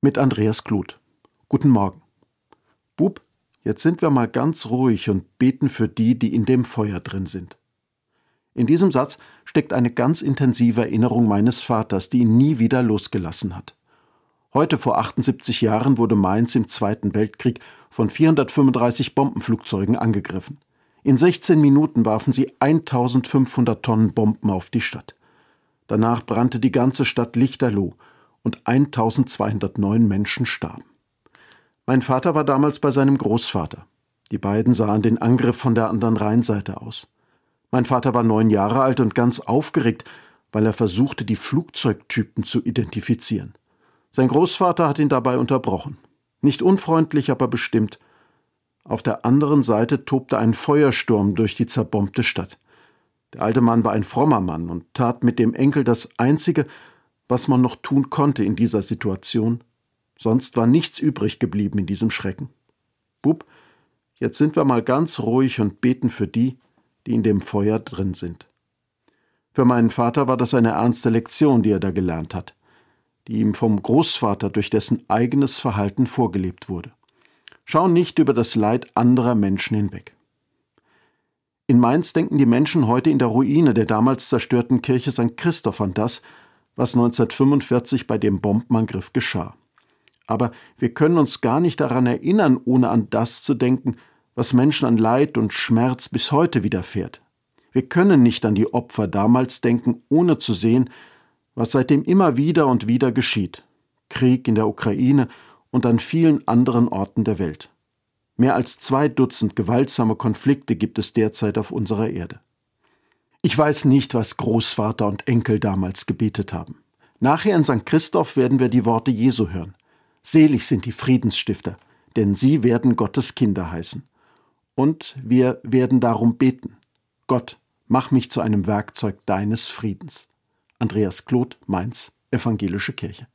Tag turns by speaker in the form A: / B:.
A: mit Andreas Kluth. Guten Morgen. Bub, jetzt sind wir mal ganz ruhig und beten für die, die in dem Feuer drin sind. In diesem Satz steckt eine ganz intensive Erinnerung meines Vaters, die ihn nie wieder losgelassen hat. Heute vor 78 Jahren wurde Mainz im Zweiten Weltkrieg von 435 Bombenflugzeugen angegriffen. In 16 Minuten warfen sie 1500 Tonnen Bomben auf die Stadt. Danach brannte die ganze Stadt lichterloh und 1209 Menschen starben. Mein Vater war damals bei seinem Großvater. Die beiden sahen den Angriff von der anderen Rheinseite aus. Mein Vater war neun Jahre alt und ganz aufgeregt, weil er versuchte, die Flugzeugtypen zu identifizieren. Sein Großvater hat ihn dabei unterbrochen. Nicht unfreundlich, aber bestimmt. Auf der anderen Seite tobte ein Feuersturm durch die zerbombte Stadt. Der alte Mann war ein frommer Mann und tat mit dem Enkel das Einzige, was man noch tun konnte in dieser Situation. Sonst war nichts übrig geblieben in diesem Schrecken. Bub, jetzt sind wir mal ganz ruhig und beten für die, die in dem Feuer drin sind. Für meinen Vater war das eine ernste Lektion, die er da gelernt hat, die ihm vom Großvater durch dessen eigenes Verhalten vorgelebt wurde. Schau nicht über das Leid anderer Menschen hinweg. In Mainz denken die Menschen heute in der Ruine der damals zerstörten Kirche St. Christoph an das, was 1945 bei dem Bombenangriff geschah. Aber wir können uns gar nicht daran erinnern, ohne an das zu denken, was Menschen an Leid und Schmerz bis heute widerfährt. Wir können nicht an die Opfer damals denken, ohne zu sehen, was seitdem immer wieder und wieder geschieht. Krieg in der Ukraine und an vielen anderen Orten der Welt. Mehr als zwei Dutzend gewaltsame Konflikte gibt es derzeit auf unserer Erde. Ich weiß nicht, was Großvater und Enkel damals gebetet haben. Nachher in St. Christoph werden wir die Worte Jesu hören. Selig sind die Friedensstifter, denn sie werden Gottes Kinder heißen. Und wir werden darum beten. Gott, mach mich zu einem Werkzeug deines Friedens. Andreas Kloth, Mainz, Evangelische Kirche.